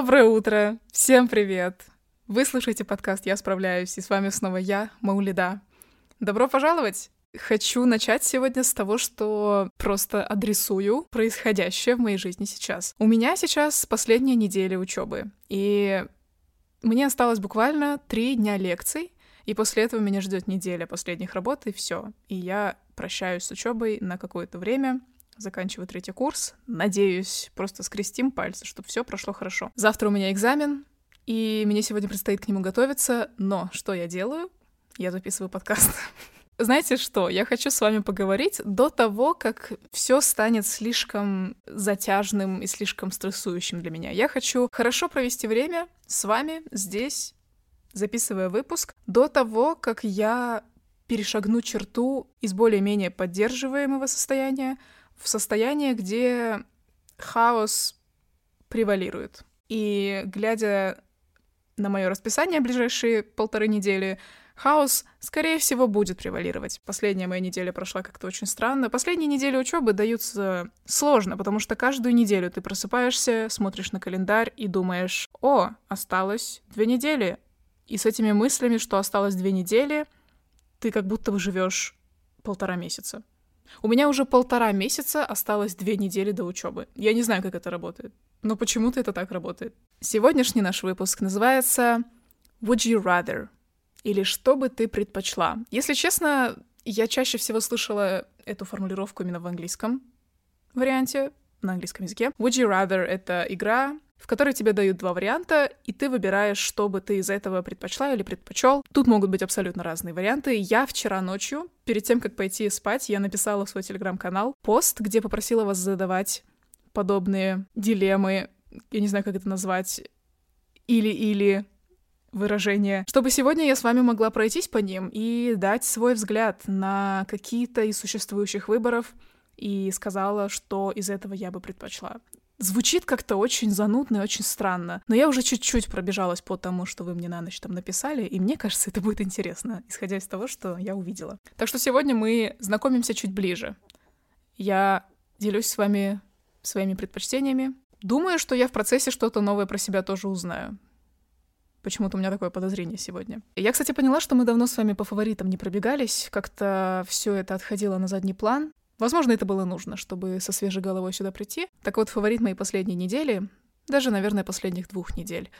Доброе утро! Всем привет! Вы слушаете подкаст «Я справляюсь», и с вами снова я, Маулида. Добро пожаловать! Хочу начать сегодня с того, что просто адресую происходящее в моей жизни сейчас. У меня сейчас последняя неделя учебы, и мне осталось буквально три дня лекций, и после этого меня ждет неделя последних работ, и все. И я прощаюсь с учебой на какое-то время, заканчиваю третий курс. Надеюсь, просто скрестим пальцы, чтобы все прошло хорошо. Завтра у меня экзамен, и мне сегодня предстоит к нему готовиться. Но что я делаю? Я записываю подкаст. Знаете что? Я хочу с вами поговорить до того, как все станет слишком затяжным и слишком стрессующим для меня. Я хочу хорошо провести время с вами здесь, записывая выпуск, до того, как я перешагну черту из более-менее поддерживаемого состояния в состояние, где хаос превалирует. И глядя на мое расписание ближайшие полторы недели, хаос, скорее всего, будет превалировать. Последняя моя неделя прошла как-то очень странно. Последние недели учебы даются сложно, потому что каждую неделю ты просыпаешься, смотришь на календарь и думаешь, о, осталось две недели. И с этими мыслями, что осталось две недели, ты как будто бы живешь полтора месяца. У меня уже полтора месяца осталось две недели до учебы. Я не знаю, как это работает, но почему-то это так работает. Сегодняшний наш выпуск называется Would you rather? Или что бы ты предпочла? Если честно, я чаще всего слышала эту формулировку именно в английском варианте, на английском языке. Would you rather — это игра, в которой тебе дают два варианта, и ты выбираешь, что бы ты из этого предпочла или предпочел. Тут могут быть абсолютно разные варианты. Я вчера ночью, перед тем, как пойти спать, я написала в свой телеграм-канал пост, где попросила вас задавать подобные дилеммы, я не знаю, как это назвать, или-или выражения, чтобы сегодня я с вами могла пройтись по ним и дать свой взгляд на какие-то из существующих выборов и сказала, что из этого я бы предпочла. Звучит как-то очень занудно и очень странно, но я уже чуть-чуть пробежалась по тому, что вы мне на ночь там написали, и мне кажется, это будет интересно, исходя из того, что я увидела. Так что сегодня мы знакомимся чуть ближе. Я делюсь с вами своими предпочтениями. Думаю, что я в процессе что-то новое про себя тоже узнаю. Почему-то у меня такое подозрение сегодня. Я, кстати, поняла, что мы давно с вами по фаворитам не пробегались. Как-то все это отходило на задний план. Возможно, это было нужно, чтобы со свежей головой сюда прийти. Так вот, фаворит моей последней недели, даже, наверное, последних двух недель.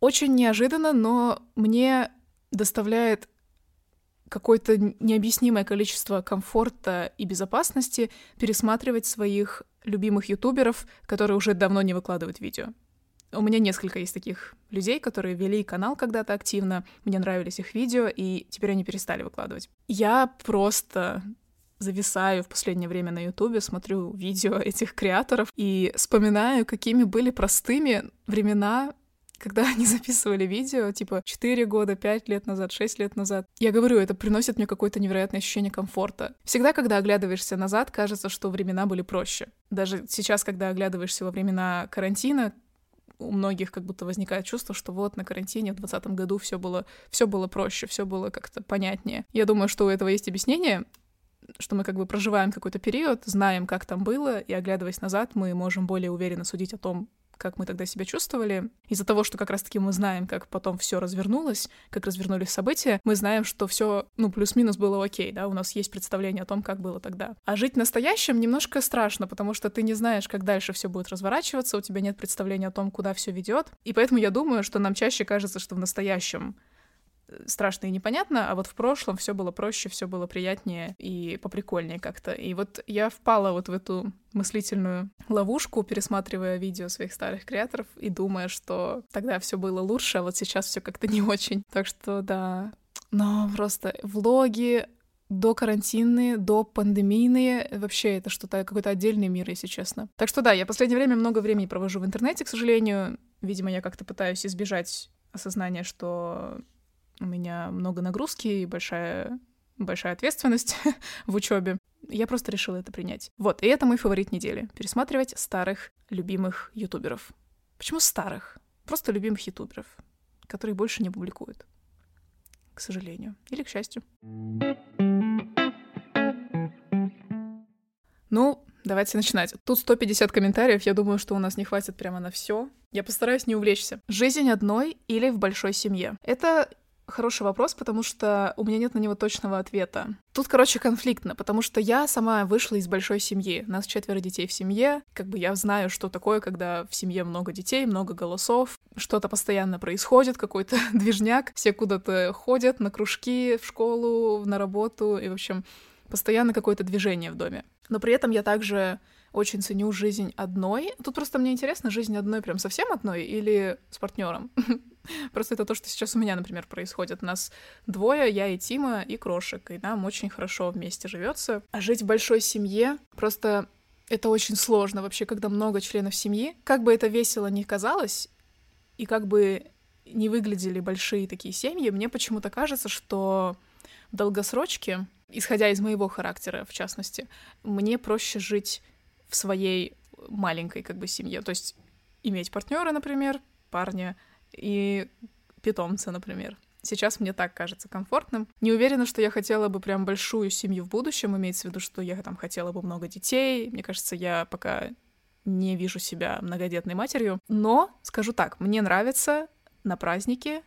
Очень неожиданно, но мне доставляет какое-то необъяснимое количество комфорта и безопасности пересматривать своих любимых ютуберов, которые уже давно не выкладывают видео. У меня несколько есть таких людей, которые вели канал когда-то активно, мне нравились их видео, и теперь они перестали выкладывать. Я просто зависаю в последнее время на Ютубе, смотрю видео этих креаторов и вспоминаю, какими были простыми времена когда они записывали видео, типа 4 года, 5 лет назад, 6 лет назад. Я говорю, это приносит мне какое-то невероятное ощущение комфорта. Всегда, когда оглядываешься назад, кажется, что времена были проще. Даже сейчас, когда оглядываешься во времена карантина, у многих как будто возникает чувство, что вот на карантине в 2020 году все было, все было проще, все было как-то понятнее. Я думаю, что у этого есть объяснение что мы как бы проживаем какой-то период, знаем, как там было, и оглядываясь назад, мы можем более уверенно судить о том, как мы тогда себя чувствовали. Из-за того, что как раз-таки мы знаем, как потом все развернулось, как развернулись события, мы знаем, что все, ну, плюс-минус было окей, да, у нас есть представление о том, как было тогда. А жить настоящим немножко страшно, потому что ты не знаешь, как дальше все будет разворачиваться, у тебя нет представления о том, куда все ведет. И поэтому я думаю, что нам чаще кажется, что в настоящем страшно и непонятно, а вот в прошлом все было проще, все было приятнее и поприкольнее как-то. И вот я впала вот в эту мыслительную ловушку, пересматривая видео своих старых креаторов и думая, что тогда все было лучше, а вот сейчас все как-то не очень. Так что да. Но просто влоги, до карантинные, до пандемийные, вообще это что-то, какой-то отдельный мир, если честно. Так что да, я в последнее время много времени провожу в интернете, к сожалению. Видимо, я как-то пытаюсь избежать осознания, что у меня много нагрузки и большая, большая ответственность в учебе. Я просто решила это принять. Вот, и это мой фаворит недели. Пересматривать старых, любимых ютуберов. Почему старых? Просто любимых ютуберов, которые больше не публикуют. К сожалению. Или к счастью. Ну, давайте начинать. Тут 150 комментариев, я думаю, что у нас не хватит прямо на все. Я постараюсь не увлечься. Жизнь одной или в большой семье? Это Хороший вопрос, потому что у меня нет на него точного ответа. Тут, короче, конфликтно, потому что я сама вышла из большой семьи. У нас четверо детей в семье. Как бы я знаю, что такое, когда в семье много детей, много голосов, что-то постоянно происходит, какой-то движняк, все куда-то ходят на кружки, в школу, на работу, и, в общем, постоянно какое-то движение в доме. Но при этом я также очень ценю жизнь одной. Тут просто мне интересно, жизнь одной прям совсем одной или с партнером. Просто это то, что сейчас у меня, например, происходит. Нас двое, я и Тима, и Крошек, и нам очень хорошо вместе живется. А жить в большой семье просто это очень сложно вообще, когда много членов семьи. Как бы это весело ни казалось, и как бы не выглядели большие такие семьи, мне почему-то кажется, что в долгосрочке, исходя из моего характера, в частности, мне проще жить в своей маленькой как бы семье. То есть иметь партнера, например, парня и питомца, например. Сейчас мне так кажется комфортным. Не уверена, что я хотела бы прям большую семью в будущем, имеется в виду, что я там хотела бы много детей. Мне кажется, я пока не вижу себя многодетной матерью. Но, скажу так, мне нравится на праздники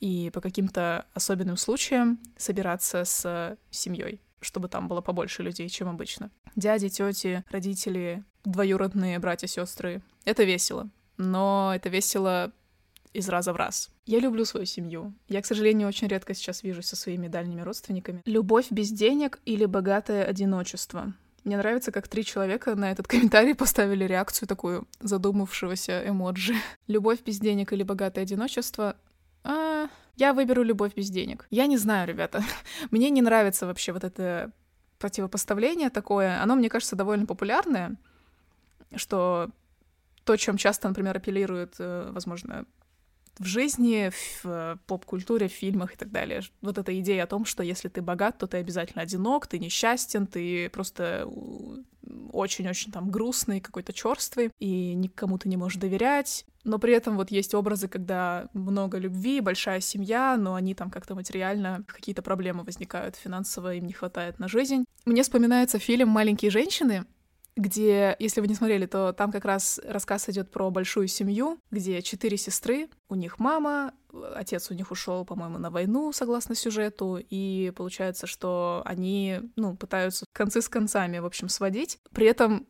и по каким-то особенным случаям собираться с семьей чтобы там было побольше людей, чем обычно. Дяди, тети, родители, двоюродные братья, сестры. Это весело. Но это весело из раза в раз. Я люблю свою семью. Я, к сожалению, очень редко сейчас вижусь со своими дальними родственниками. Любовь без денег или богатое одиночество? Мне нравится, как три человека на этот комментарий поставили реакцию такую задумавшегося эмоджи. Любовь без денег или богатое одиночество? А, я выберу любовь без денег. Я не знаю, ребята. Мне не нравится вообще вот это противопоставление такое. Оно, мне кажется, довольно популярное, что то, чем часто, например, апеллируют, э, возможно, в жизни, в э, поп-культуре, в фильмах и так далее. Вот эта идея о том, что если ты богат, то ты обязательно одинок, ты несчастен, ты просто очень-очень там грустный, какой-то черствый, и никому ты не можешь доверять. Но при этом вот есть образы, когда много любви, большая семья, но они там как-то материально, какие-то проблемы возникают, финансово им не хватает на жизнь. Мне вспоминается фильм «Маленькие женщины», где, если вы не смотрели, то там как раз рассказ идет про большую семью, где четыре сестры, у них мама, отец у них ушел, по-моему, на войну, согласно сюжету, и получается, что они, ну, пытаются концы с концами, в общем, сводить. При этом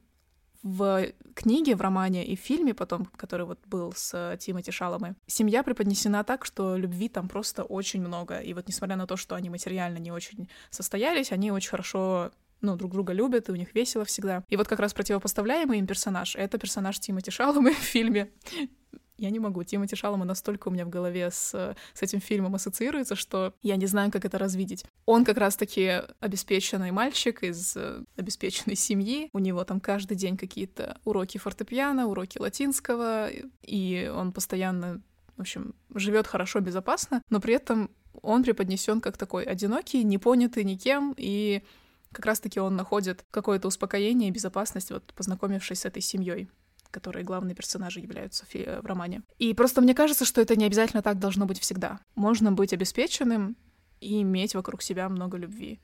в книге, в романе и в фильме потом, который вот был с Тимоти Шаломой, семья преподнесена так, что любви там просто очень много. И вот несмотря на то, что они материально не очень состоялись, они очень хорошо ну, друг друга любят, и у них весело всегда. И вот как раз противопоставляемый им персонаж — это персонаж Тимоти Шаломы в фильме я не могу. Тимоти Шалома настолько у меня в голове с, с этим фильмом ассоциируется, что я не знаю, как это развидеть. Он как раз-таки обеспеченный мальчик из э, обеспеченной семьи. У него там каждый день какие-то уроки фортепиано, уроки латинского, и он постоянно, в общем, живет хорошо, безопасно, но при этом он преподнесен как такой одинокий, непонятый никем, и как раз-таки он находит какое-то успокоение и безопасность, вот познакомившись с этой семьей которые главные персонажи являются в, в романе. И просто мне кажется, что это не обязательно так должно быть всегда. Можно быть обеспеченным и иметь вокруг себя много любви.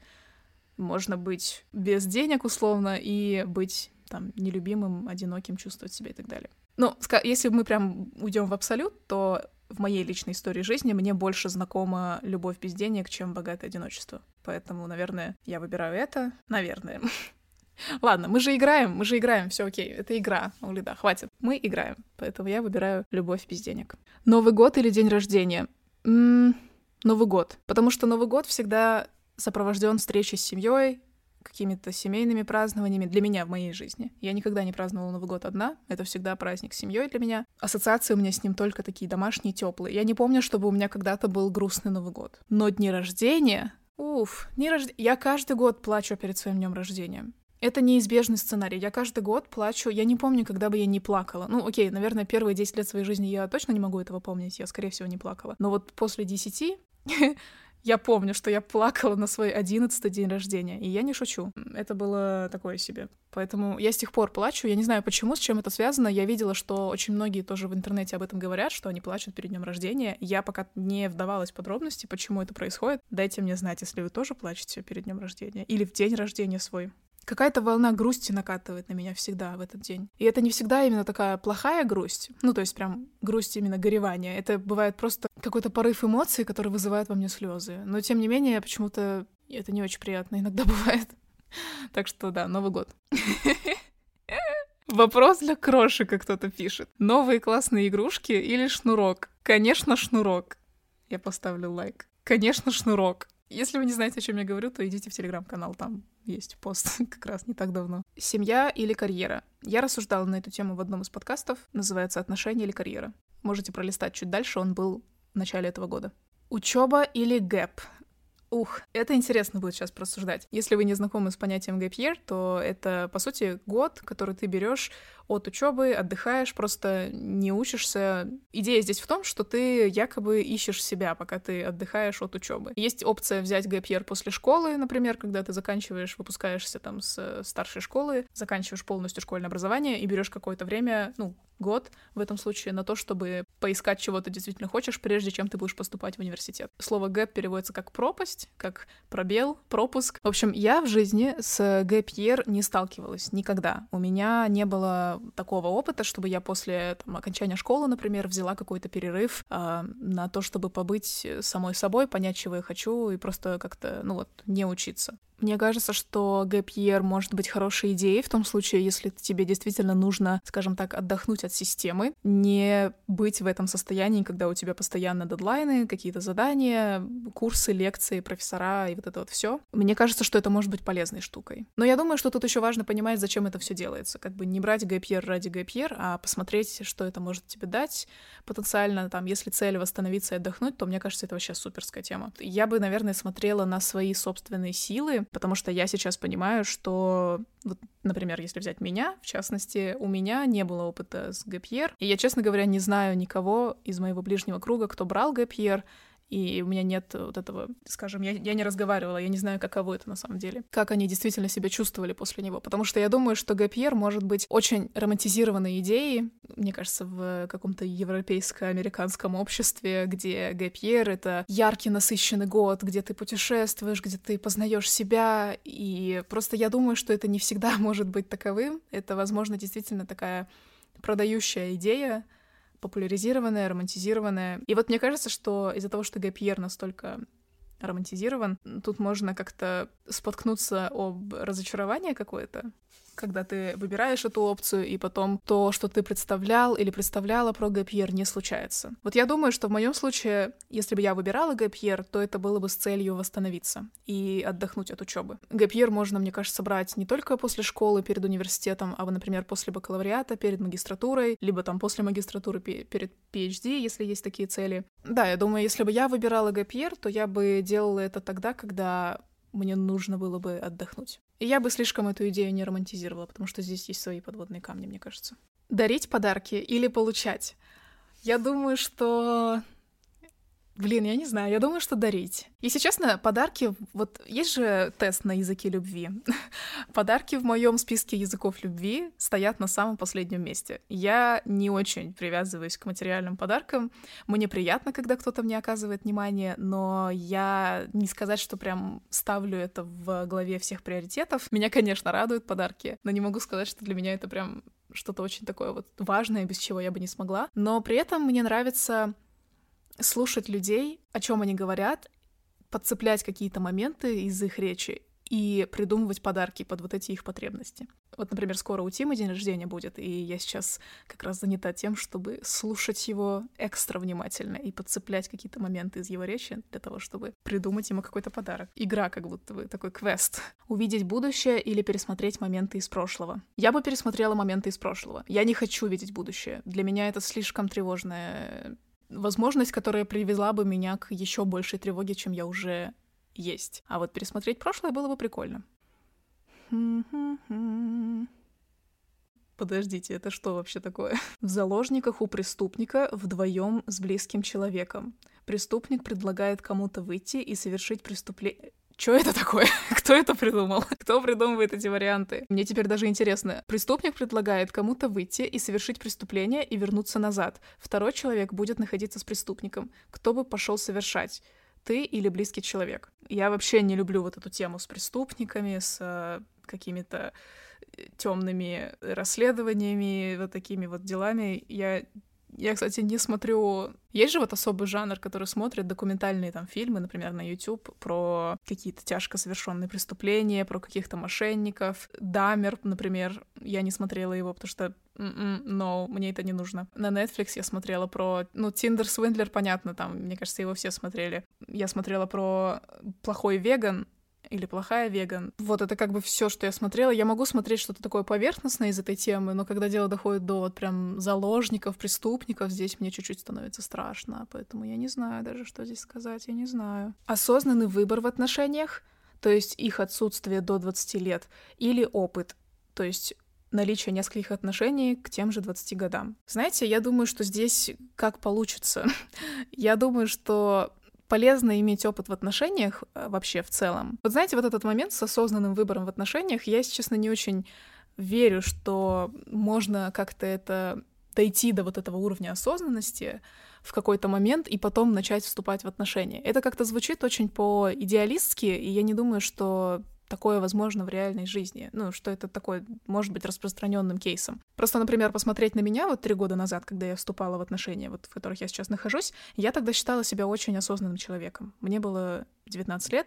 Можно быть без денег условно и быть там нелюбимым, одиноким, чувствовать себя и так далее. Но если мы прям уйдем в абсолют, то в моей личной истории жизни мне больше знакома любовь без денег, чем богатое одиночество. Поэтому, наверное, я выбираю это. Наверное. Ладно, мы же играем, мы же играем, все окей, это игра, Улида, хватит. Мы играем, поэтому я выбираю любовь без денег. Новый год или день рождения? М-м, Новый год, потому что Новый год всегда сопровожден встречей с семьей, какими-то семейными празднованиями для меня в моей жизни. Я никогда не праздновала Новый год одна, это всегда праздник с семьей для меня. Ассоциации у меня с ним только такие домашние, теплые. Я не помню, чтобы у меня когда-то был грустный Новый год. Но дни рождения Уф, дни рождения. Я каждый год плачу перед своим днем рождения. Это неизбежный сценарий. Я каждый год плачу. Я не помню, когда бы я не плакала. Ну, окей, наверное, первые 10 лет своей жизни я точно не могу этого помнить. Я, скорее всего, не плакала. Но вот после 10 я помню, что я плакала на свой одиннадцатый день рождения, и я не шучу. Это было такое себе. Поэтому я с тех пор плачу. Я не знаю, почему, с чем это связано. Я видела, что очень многие тоже в интернете об этом говорят, что они плачут перед днем рождения. Я пока не вдавалась в подробности, почему это происходит. Дайте мне знать, если вы тоже плачете перед днем рождения или в день рождения свой. Какая-то волна грусти накатывает на меня всегда в этот день. И это не всегда именно такая плохая грусть, ну, то есть прям грусть именно горевания. Это бывает просто какой-то порыв эмоций, который вызывает во мне слезы. Но, тем не менее, почему-то это не очень приятно иногда бывает. Так что да, Новый год. Вопрос для крошика кто-то пишет. Новые классные игрушки или шнурок? Конечно, шнурок. Я поставлю лайк. Конечно, шнурок. Если вы не знаете, о чем я говорю, то идите в телеграм-канал, там есть пост как раз не так давно. Семья или карьера? Я рассуждала на эту тему в одном из подкастов, называется «Отношения или карьера». Можете пролистать чуть дальше, он был в начале этого года. Учеба или gap? Ух, это интересно будет сейчас порассуждать. Если вы не знакомы с понятием gap year, то это, по сути, год, который ты берешь от учебы, отдыхаешь, просто не учишься. Идея здесь в том, что ты якобы ищешь себя, пока ты отдыхаешь от учебы. Есть опция взять gap year после школы, например, когда ты заканчиваешь, выпускаешься там с старшей школы, заканчиваешь полностью школьное образование и берешь какое-то время, ну, год в этом случае на то, чтобы поискать, чего ты действительно хочешь, прежде чем ты будешь поступать в университет. Слово gap переводится как пропасть, как пробел, пропуск. В общем, я в жизни с gap year не сталкивалась никогда. У меня не было такого опыта, чтобы я после там, окончания школы, например, взяла какой-то перерыв э, на то, чтобы побыть самой собой, понять, чего я хочу, и просто как-то, ну вот, не учиться. Мне кажется, что year может быть хорошей идеей в том случае, если тебе действительно нужно, скажем так, отдохнуть от системы, не быть в этом состоянии, когда у тебя постоянно дедлайны, какие-то задания, курсы, лекции, профессора и вот это вот все. Мне кажется, что это может быть полезной штукой. Но я думаю, что тут еще важно понимать, зачем это все делается. Как бы не брать year ради year, а посмотреть, что это может тебе дать потенциально. Там, если цель восстановиться и отдохнуть, то мне кажется, это вообще суперская тема. Я бы, наверное, смотрела на свои собственные силы, потому что я сейчас понимаю, что, вот, например, если взять меня, в частности, у меня не было опыта с ГПР, и я, честно говоря, не знаю никого из моего ближнего круга, кто брал ГПР, и у меня нет вот этого, скажем, я, я не разговаривала, я не знаю, каково это на самом деле, как они действительно себя чувствовали после него, потому что я думаю, что Гапьер может быть очень романтизированной идеей, мне кажется, в каком-то европейско-американском обществе, где Гапьер — это яркий, насыщенный год, где ты путешествуешь, где ты познаешь себя, и просто я думаю, что это не всегда может быть таковым, это, возможно, действительно такая продающая идея, популяризированное, романтизированное. И вот мне кажется, что из-за того, что Гапьер настолько романтизирован, тут можно как-то споткнуться об разочарование какое-то, когда ты выбираешь эту опцию, и потом то, что ты представлял или представляла про гэпьер, не случается. Вот я думаю, что в моем случае, если бы я выбирала гэпьер, то это было бы с целью восстановиться и отдохнуть от учебы. Гэпьер можно, мне кажется, брать не только после школы, перед университетом, а, например, после бакалавриата, перед магистратурой, либо там после магистратуры перед PhD, если есть такие цели. Да, я думаю, если бы я выбирала гэпьер, то я бы делала это тогда, когда мне нужно было бы отдохнуть. Я бы слишком эту идею не романтизировала, потому что здесь есть свои подводные камни, мне кажется. Дарить подарки или получать? Я думаю, что Блин, я не знаю, я думаю, что дарить. Если честно, подарки, вот есть же тест на языке любви. подарки в моем списке языков любви стоят на самом последнем месте. Я не очень привязываюсь к материальным подаркам. Мне приятно, когда кто-то мне оказывает внимание, но я не сказать, что прям ставлю это в главе всех приоритетов. Меня, конечно, радуют подарки, но не могу сказать, что для меня это прям что-то очень такое вот важное, без чего я бы не смогла. Но при этом мне нравится слушать людей, о чем они говорят, подцеплять какие-то моменты из их речи и придумывать подарки под вот эти их потребности. Вот, например, скоро у Тима день рождения будет, и я сейчас как раз занята тем, чтобы слушать его экстра внимательно и подцеплять какие-то моменты из его речи для того, чтобы придумать ему какой-то подарок. Игра как будто бы, такой квест. Увидеть будущее или пересмотреть моменты из прошлого. Я бы пересмотрела моменты из прошлого. Я не хочу видеть будущее. Для меня это слишком тревожная возможность, которая привела бы меня к еще большей тревоге, чем я уже есть. А вот пересмотреть прошлое было бы прикольно. Подождите, это что вообще такое? В заложниках у преступника вдвоем с близким человеком. Преступник предлагает кому-то выйти и совершить преступление. Что это такое? Кто это придумал? Кто придумывает эти варианты? Мне теперь даже интересно. Преступник предлагает кому-то выйти и совершить преступление и вернуться назад. Второй человек будет находиться с преступником. Кто бы пошел совершать? Ты или близкий человек? Я вообще не люблю вот эту тему с преступниками, с э, какими-то э, темными расследованиями, вот такими вот делами. Я я, кстати, не смотрю... Есть же вот особый жанр, который смотрит документальные там фильмы, например, на YouTube про какие-то тяжко совершенные преступления, про каких-то мошенников. Дамер, например, я не смотрела его, потому что но м-м, мне это не нужно. На Netflix я смотрела про... Ну, Тиндер Свиндлер, понятно, там, мне кажется, его все смотрели. Я смотрела про плохой веган, или плохая веган. Вот это как бы все, что я смотрела. Я могу смотреть что-то такое поверхностное из этой темы, но когда дело доходит до вот прям заложников, преступников, здесь мне чуть-чуть становится страшно, поэтому я не знаю даже, что здесь сказать, я не знаю. Осознанный выбор в отношениях, то есть их отсутствие до 20 лет, или опыт, то есть наличие нескольких отношений к тем же 20 годам. Знаете, я думаю, что здесь как получится. я думаю, что полезно иметь опыт в отношениях э, вообще в целом. Вот знаете, вот этот момент с осознанным выбором в отношениях, я, если честно, не очень верю, что можно как-то это дойти до вот этого уровня осознанности в какой-то момент и потом начать вступать в отношения. Это как-то звучит очень по-идеалистски, и я не думаю, что такое возможно в реальной жизни. Ну, что это такое может быть распространенным кейсом. Просто, например, посмотреть на меня вот три года назад, когда я вступала в отношения, вот в которых я сейчас нахожусь, я тогда считала себя очень осознанным человеком. Мне было 19 лет,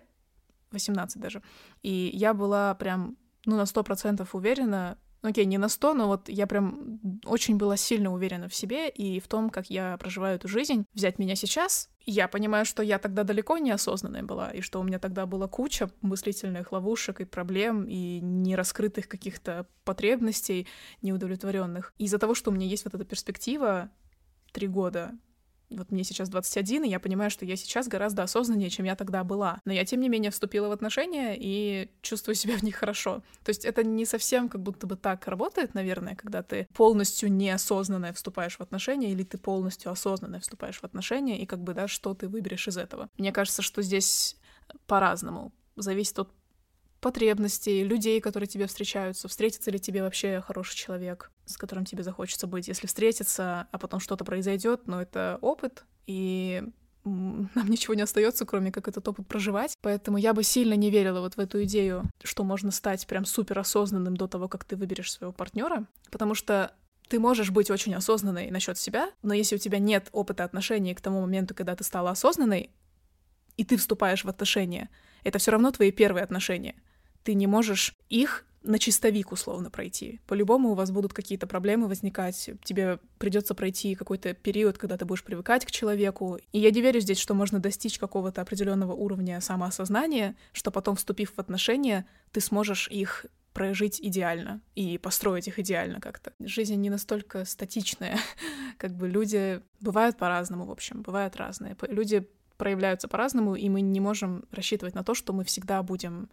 18 даже. И я была прям, ну, на 100% уверена ну, окей, не на сто, но вот я прям очень была сильно уверена в себе и в том, как я проживаю эту жизнь. Взять меня сейчас, я понимаю, что я тогда далеко не осознанная была, и что у меня тогда была куча мыслительных ловушек и проблем, и нераскрытых каких-то потребностей неудовлетворенных. Из-за того, что у меня есть вот эта перспектива три года вот мне сейчас 21, и я понимаю, что я сейчас гораздо осознаннее, чем я тогда была. Но я, тем не менее, вступила в отношения и чувствую себя в них хорошо. То есть это не совсем как будто бы так работает, наверное, когда ты полностью неосознанно вступаешь в отношения, или ты полностью осознанно вступаешь в отношения, и как бы, да, что ты выберешь из этого. Мне кажется, что здесь по-разному. Зависит от потребностей, людей, которые тебе встречаются, встретится ли тебе вообще хороший человек, с которым тебе захочется быть. Если встретиться, а потом что-то произойдет, но это опыт, и нам ничего не остается, кроме как этот опыт проживать. Поэтому я бы сильно не верила вот в эту идею, что можно стать прям супер осознанным до того, как ты выберешь своего партнера, потому что ты можешь быть очень осознанной насчет себя, но если у тебя нет опыта отношений к тому моменту, когда ты стала осознанной, и ты вступаешь в отношения, это все равно твои первые отношения ты не можешь их на чистовик условно пройти. По-любому у вас будут какие-то проблемы возникать, тебе придется пройти какой-то период, когда ты будешь привыкать к человеку. И я не верю здесь, что можно достичь какого-то определенного уровня самоосознания, что потом, вступив в отношения, ты сможешь их прожить идеально и построить их идеально как-то. Жизнь не настолько статичная, как бы люди бывают по-разному, в общем, бывают разные. Люди проявляются по-разному, и мы не можем рассчитывать на то, что мы всегда будем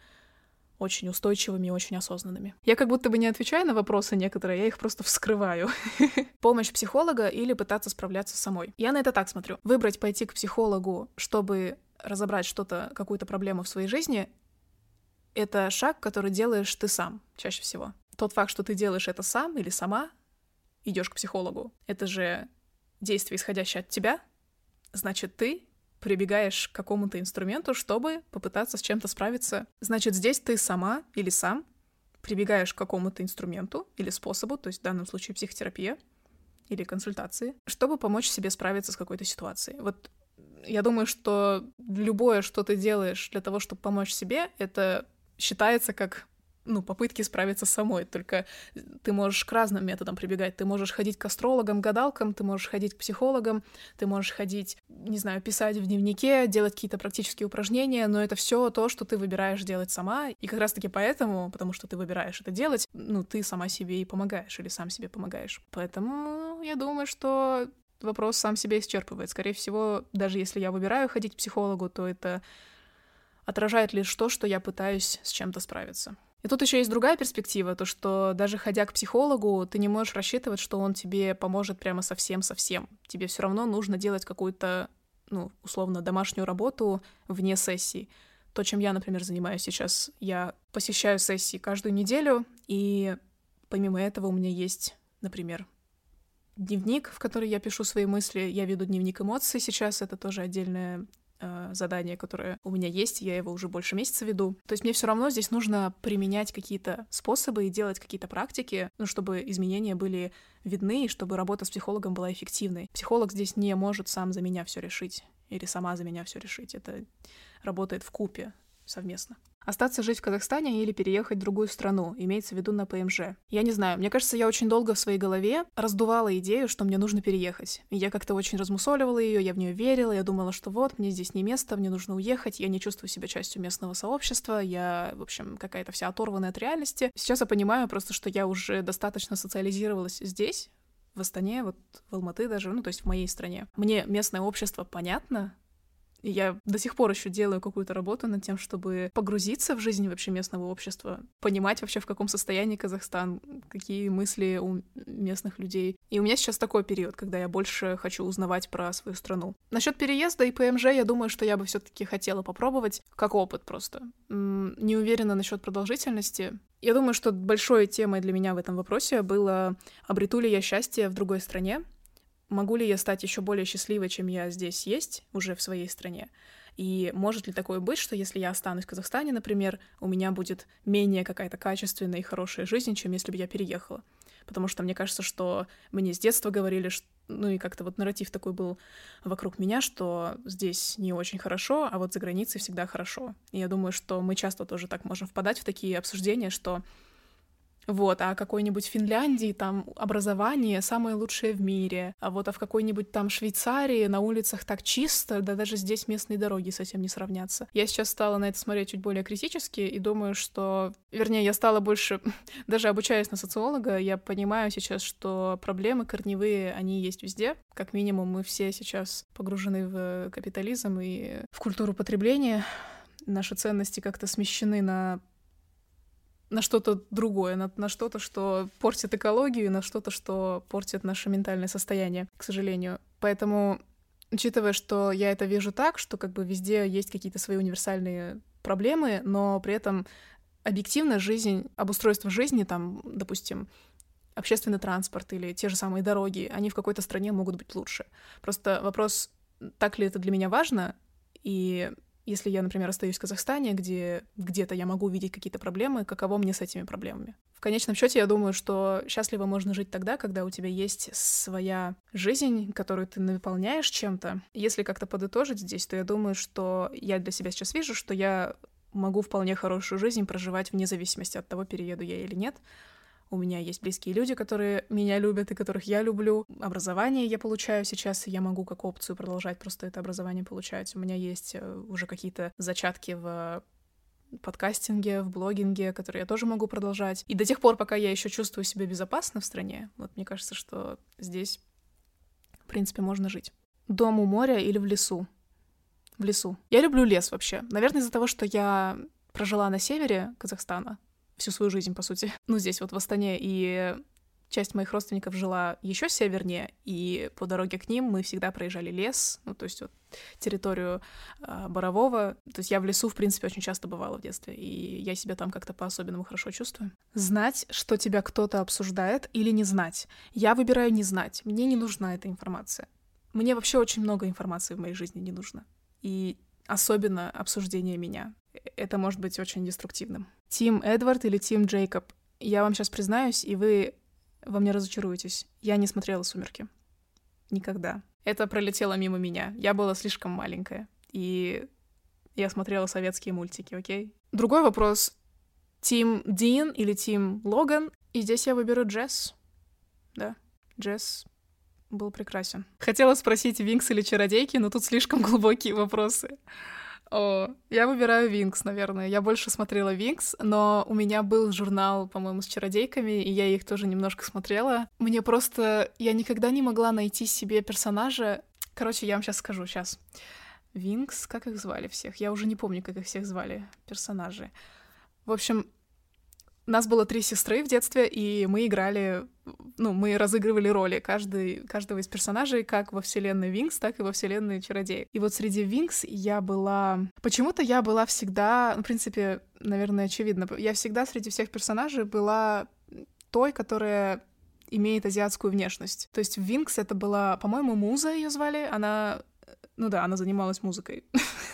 очень устойчивыми и очень осознанными. Я как будто бы не отвечаю на вопросы некоторые, я их просто вскрываю. Помощь психолога или пытаться справляться самой. Я на это так смотрю. Выбрать пойти к психологу, чтобы разобрать что-то, какую-то проблему в своей жизни, это шаг, который делаешь ты сам чаще всего. Тот факт, что ты делаешь это сам или сама, идешь к психологу, это же действие, исходящее от тебя, значит, ты прибегаешь к какому-то инструменту, чтобы попытаться с чем-то справиться. Значит, здесь ты сама или сам прибегаешь к какому-то инструменту или способу, то есть в данном случае психотерапия или консультации, чтобы помочь себе справиться с какой-то ситуацией. Вот я думаю, что любое, что ты делаешь для того, чтобы помочь себе, это считается как ну, попытки справиться самой. Только ты можешь к разным методам прибегать. Ты можешь ходить к астрологам, гадалкам, ты можешь ходить к психологам, ты можешь ходить, не знаю, писать в дневнике, делать какие-то практические упражнения, но это все то, что ты выбираешь делать сама. И как раз-таки поэтому, потому что ты выбираешь это делать, ну, ты сама себе и помогаешь, или сам себе помогаешь. Поэтому я думаю, что вопрос сам себя исчерпывает. Скорее всего, даже если я выбираю ходить к психологу, то это отражает лишь то, что я пытаюсь с чем-то справиться. И тут еще есть другая перспектива, то что даже ходя к психологу, ты не можешь рассчитывать, что он тебе поможет прямо совсем-совсем. Тебе все равно нужно делать какую-то, ну, условно, домашнюю работу вне сессии. То, чем я, например, занимаюсь сейчас, я посещаю сессии каждую неделю, и помимо этого у меня есть, например, дневник, в который я пишу свои мысли. Я веду дневник эмоций сейчас, это тоже отдельная э, задание, которое у меня есть, я его уже больше месяца веду. То есть мне все равно здесь нужно применять какие-то способы и делать какие-то практики, ну, чтобы изменения были видны и чтобы работа с психологом была эффективной. Психолог здесь не может сам за меня все решить или сама за меня все решить. Это работает в купе совместно. Остаться жить в Казахстане или переехать в другую страну, имеется в виду на ПМЖ. Я не знаю, мне кажется, я очень долго в своей голове раздувала идею, что мне нужно переехать. Я как-то очень размусоливала ее, я в нее верила, я думала, что вот, мне здесь не место, мне нужно уехать, я не чувствую себя частью местного сообщества, я, в общем, какая-то вся оторванная от реальности. Сейчас я понимаю просто, что я уже достаточно социализировалась здесь, в Астане, вот в Алматы даже, ну, то есть в моей стране. Мне местное общество понятно, я до сих пор еще делаю какую-то работу над тем, чтобы погрузиться в жизнь вообще местного общества, понимать вообще, в каком состоянии Казахстан, какие мысли у местных людей. И у меня сейчас такой период, когда я больше хочу узнавать про свою страну. Насчет переезда и ПМЖ, я думаю, что я бы все-таки хотела попробовать, как опыт просто. Не уверена насчет продолжительности. Я думаю, что большой темой для меня в этом вопросе было, обрету ли я счастье в другой стране, могу ли я стать еще более счастливой, чем я здесь есть, уже в своей стране? И может ли такое быть, что если я останусь в Казахстане, например, у меня будет менее какая-то качественная и хорошая жизнь, чем если бы я переехала? Потому что мне кажется, что мне с детства говорили, что ну и как-то вот нарратив такой был вокруг меня, что здесь не очень хорошо, а вот за границей всегда хорошо. И я думаю, что мы часто тоже так можем впадать в такие обсуждения, что вот, а какой-нибудь Финляндии там образование самое лучшее в мире, а вот а в какой-нибудь там Швейцарии на улицах так чисто, да даже здесь местные дороги с этим не сравнятся. Я сейчас стала на это смотреть чуть более критически и думаю, что... Вернее, я стала больше... даже обучаясь на социолога, я понимаю сейчас, что проблемы корневые, они есть везде. Как минимум, мы все сейчас погружены в капитализм и в культуру потребления. Наши ценности как-то смещены на на что-то другое, на, на что-то, что портит экологию, на что-то, что портит наше ментальное состояние, к сожалению. Поэтому, учитывая, что я это вижу так, что как бы везде есть какие-то свои универсальные проблемы, но при этом объективно жизнь, обустройство жизни, там, допустим, общественный транспорт или те же самые дороги, они в какой-то стране могут быть лучше. Просто вопрос, так ли это для меня важно, и если я, например, остаюсь в Казахстане, где где-то я могу увидеть какие-то проблемы, каково мне с этими проблемами? В конечном счете, я думаю, что счастливо можно жить тогда, когда у тебя есть своя жизнь, которую ты наполняешь чем-то. Если как-то подытожить здесь, то я думаю, что я для себя сейчас вижу, что я могу вполне хорошую жизнь проживать вне зависимости от того, перееду я или нет у меня есть близкие люди, которые меня любят и которых я люблю. Образование я получаю сейчас, и я могу как опцию продолжать просто это образование получать. У меня есть э, уже какие-то зачатки в подкастинге, в блогинге, которые я тоже могу продолжать. И до тех пор, пока я еще чувствую себя безопасно в стране, вот мне кажется, что здесь, в принципе, можно жить. Дом у моря или в лесу? В лесу. Я люблю лес вообще. Наверное, из-за того, что я прожила на севере Казахстана, всю свою жизнь, по сути. Ну, здесь вот в Астане, и часть моих родственников жила еще севернее, и по дороге к ним мы всегда проезжали лес, ну, то есть вот территорию э, Борового. То есть я в лесу, в принципе, очень часто бывала в детстве, и я себя там как-то по-особенному хорошо чувствую. Знать, что тебя кто-то обсуждает, или не знать. Я выбираю не знать. Мне не нужна эта информация. Мне вообще очень много информации в моей жизни не нужно. И особенно обсуждение меня. Это может быть очень деструктивным. Тим Эдвард или Тим Джейкоб. Я вам сейчас признаюсь, и вы во мне разочаруетесь. Я не смотрела «Сумерки». Никогда. Это пролетело мимо меня. Я была слишком маленькая. И я смотрела советские мультики, окей? Другой вопрос. Тим Дин или Тим Логан? И здесь я выберу Джесс. Да, Джесс был прекрасен. Хотела спросить, Винкс или Чародейки, но тут слишком глубокие вопросы. О, я выбираю Винкс, наверное. Я больше смотрела Винкс, но у меня был журнал, по-моему, с чародейками, и я их тоже немножко смотрела. Мне просто... Я никогда не могла найти себе персонажа. Короче, я вам сейчас скажу, сейчас. Винкс, как их звали всех? Я уже не помню, как их всех звали, персонажи. В общем, нас было три сестры в детстве, и мы играли, ну, мы разыгрывали роли каждый, каждого из персонажей, как во вселенной Винкс, так и во вселенной Чародея. И вот среди Винкс я была... Почему-то я была всегда, ну, в принципе, наверное, очевидно, я всегда среди всех персонажей была той, которая имеет азиатскую внешность. То есть Винкс это была, по-моему, Муза ее звали, она Ну да, она занималась музыкой.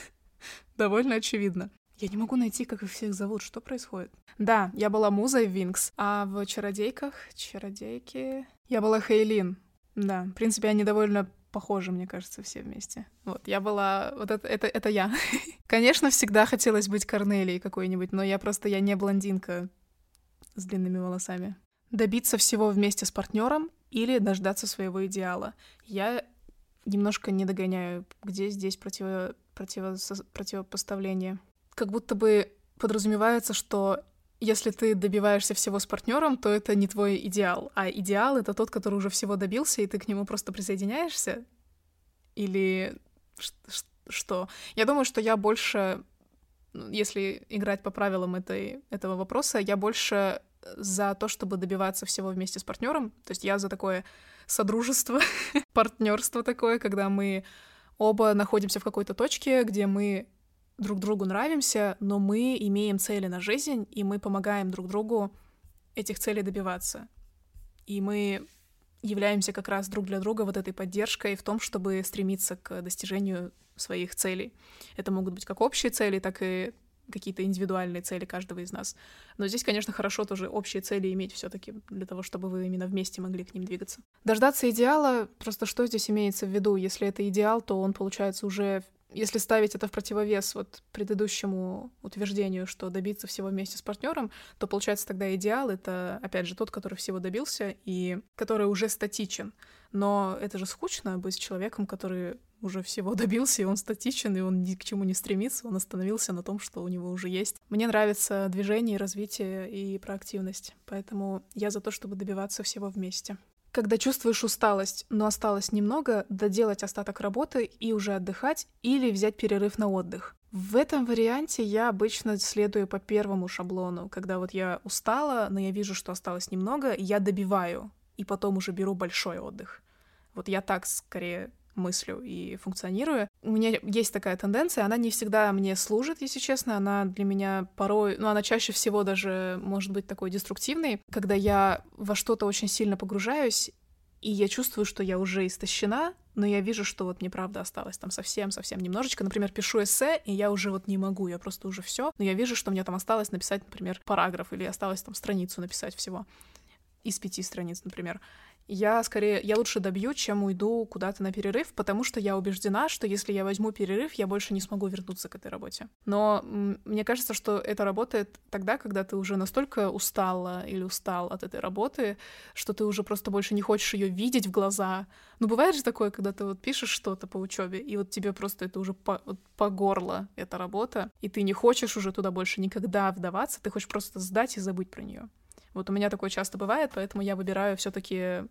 Довольно очевидно. Я не могу найти, как их всех зовут. Что происходит? Да, я была музой Винкс, а в Чародейках, Чародейки... Я была Хейлин. Да, в принципе, они довольно похожи, мне кажется, все вместе. Вот, я была... Вот это, это, это я. Конечно, всегда хотелось быть Корнелией какой-нибудь, но я просто... Я не блондинка с длинными волосами. Добиться всего вместе с партнером или дождаться своего идеала. Я немножко не догоняю, где здесь противо... Противо... противопоставление. Как будто бы подразумевается, что если ты добиваешься всего с партнером, то это не твой идеал, а идеал это тот, который уже всего добился, и ты к нему просто присоединяешься? Или что? Я думаю, что я больше, ну, если играть по правилам этой, этого вопроса, я больше за то, чтобы добиваться всего вместе с партнером. То есть я за такое содружество, партнерство такое, когда мы оба находимся в какой-то точке, где мы друг другу нравимся, но мы имеем цели на жизнь, и мы помогаем друг другу этих целей добиваться. И мы являемся как раз друг для друга вот этой поддержкой в том, чтобы стремиться к достижению своих целей. Это могут быть как общие цели, так и какие-то индивидуальные цели каждого из нас. Но здесь, конечно, хорошо тоже общие цели иметь все таки для того, чтобы вы именно вместе могли к ним двигаться. Дождаться идеала, просто что здесь имеется в виду? Если это идеал, то он, получается, уже если ставить это в противовес вот предыдущему утверждению, что добиться всего вместе с партнером, то получается тогда идеал это, опять же, тот, который всего добился и который уже статичен. Но это же скучно быть человеком, который уже всего добился, и он статичен, и он ни к чему не стремится, он остановился на том, что у него уже есть. Мне нравится движение, развитие и проактивность, поэтому я за то, чтобы добиваться всего вместе. Когда чувствуешь усталость, но осталось немного, доделать остаток работы и уже отдыхать или взять перерыв на отдых. В этом варианте я обычно следую по первому шаблону, когда вот я устала, но я вижу, что осталось немного, я добиваю, и потом уже беру большой отдых. Вот я так скорее мыслю и функционирую. У меня есть такая тенденция, она не всегда мне служит, если честно, она для меня порой, ну, она чаще всего даже может быть такой деструктивной, когда я во что-то очень сильно погружаюсь, и я чувствую, что я уже истощена, но я вижу, что вот мне правда осталось там совсем-совсем немножечко. Например, пишу эссе, и я уже вот не могу, я просто уже все. Но я вижу, что мне там осталось написать, например, параграф, или осталось там страницу написать всего из пяти страниц, например я скорее, я лучше добью, чем уйду куда-то на перерыв, потому что я убеждена, что если я возьму перерыв, я больше не смогу вернуться к этой работе. Но мне кажется, что это работает тогда, когда ты уже настолько устала или устал от этой работы, что ты уже просто больше не хочешь ее видеть в глаза. Ну, бывает же такое, когда ты вот пишешь что-то по учебе, и вот тебе просто это уже по, вот, по горло эта работа, и ты не хочешь уже туда больше никогда вдаваться, ты хочешь просто сдать и забыть про нее. Вот у меня такое часто бывает, поэтому я выбираю все-таки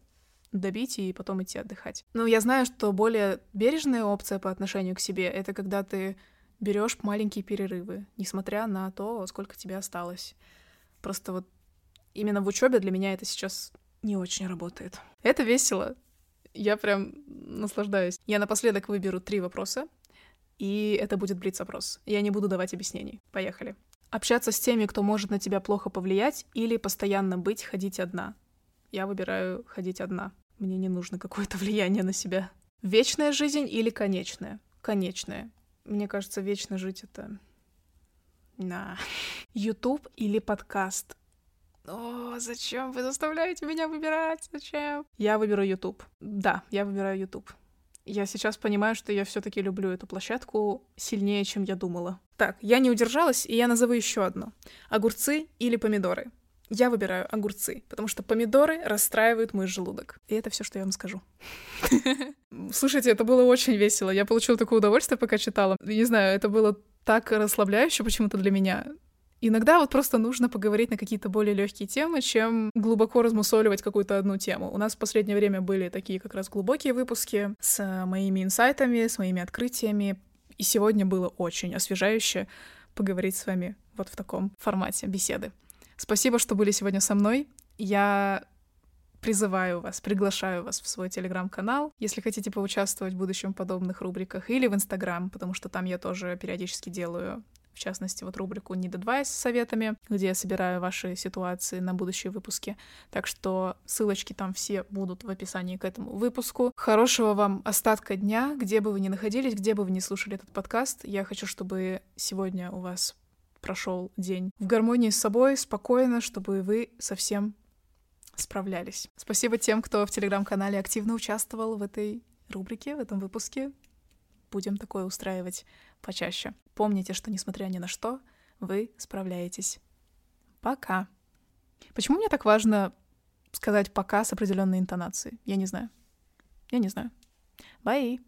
добить и потом идти отдыхать. Но я знаю, что более бережная опция по отношению к себе — это когда ты берешь маленькие перерывы, несмотря на то, сколько тебе осталось. Просто вот именно в учебе для меня это сейчас не очень работает. Это весело. Я прям наслаждаюсь. Я напоследок выберу три вопроса, и это будет блиц-опрос. Я не буду давать объяснений. Поехали. Общаться с теми, кто может на тебя плохо повлиять, или постоянно быть, ходить одна. Я выбираю ходить одна. Мне не нужно какое-то влияние на себя. Вечная жизнь или конечная? Конечная. Мне кажется, вечно жить это... На. YouTube или подкаст? О, зачем вы заставляете меня выбирать? Зачем? Я выберу YouTube. Да, я выбираю YouTube. Я сейчас понимаю, что я все-таки люблю эту площадку сильнее, чем я думала. Так, я не удержалась, и я назову еще одну. Огурцы или помидоры? Я выбираю огурцы, потому что помидоры расстраивают мой желудок. И это все, что я вам скажу. Слушайте, это было очень весело. Я получила такое удовольствие, пока читала. Не знаю, это было так расслабляюще почему-то для меня. Иногда вот просто нужно поговорить на какие-то более легкие темы, чем глубоко размусоливать какую-то одну тему. У нас в последнее время были такие как раз глубокие выпуски с моими инсайтами, с моими открытиями. И сегодня было очень освежающе поговорить с вами вот в таком формате беседы. Спасибо, что были сегодня со мной. Я призываю вас, приглашаю вас в свой телеграм-канал, если хотите поучаствовать в будущем подобных рубриках, или в инстаграм, потому что там я тоже периодически делаю в частности, вот рубрику «Need Advice» с советами, где я собираю ваши ситуации на будущие выпуски. Так что ссылочки там все будут в описании к этому выпуску. Хорошего вам остатка дня, где бы вы ни находились, где бы вы ни слушали этот подкаст. Я хочу, чтобы сегодня у вас прошел день в гармонии с собой, спокойно, чтобы вы совсем справлялись. Спасибо тем, кто в телеграм-канале активно участвовал в этой рубрике, в этом выпуске. Будем такое устраивать почаще. Помните, что несмотря ни на что, вы справляетесь. Пока. Почему мне так важно сказать пока с определенной интонацией? Я не знаю. Я не знаю. Bye.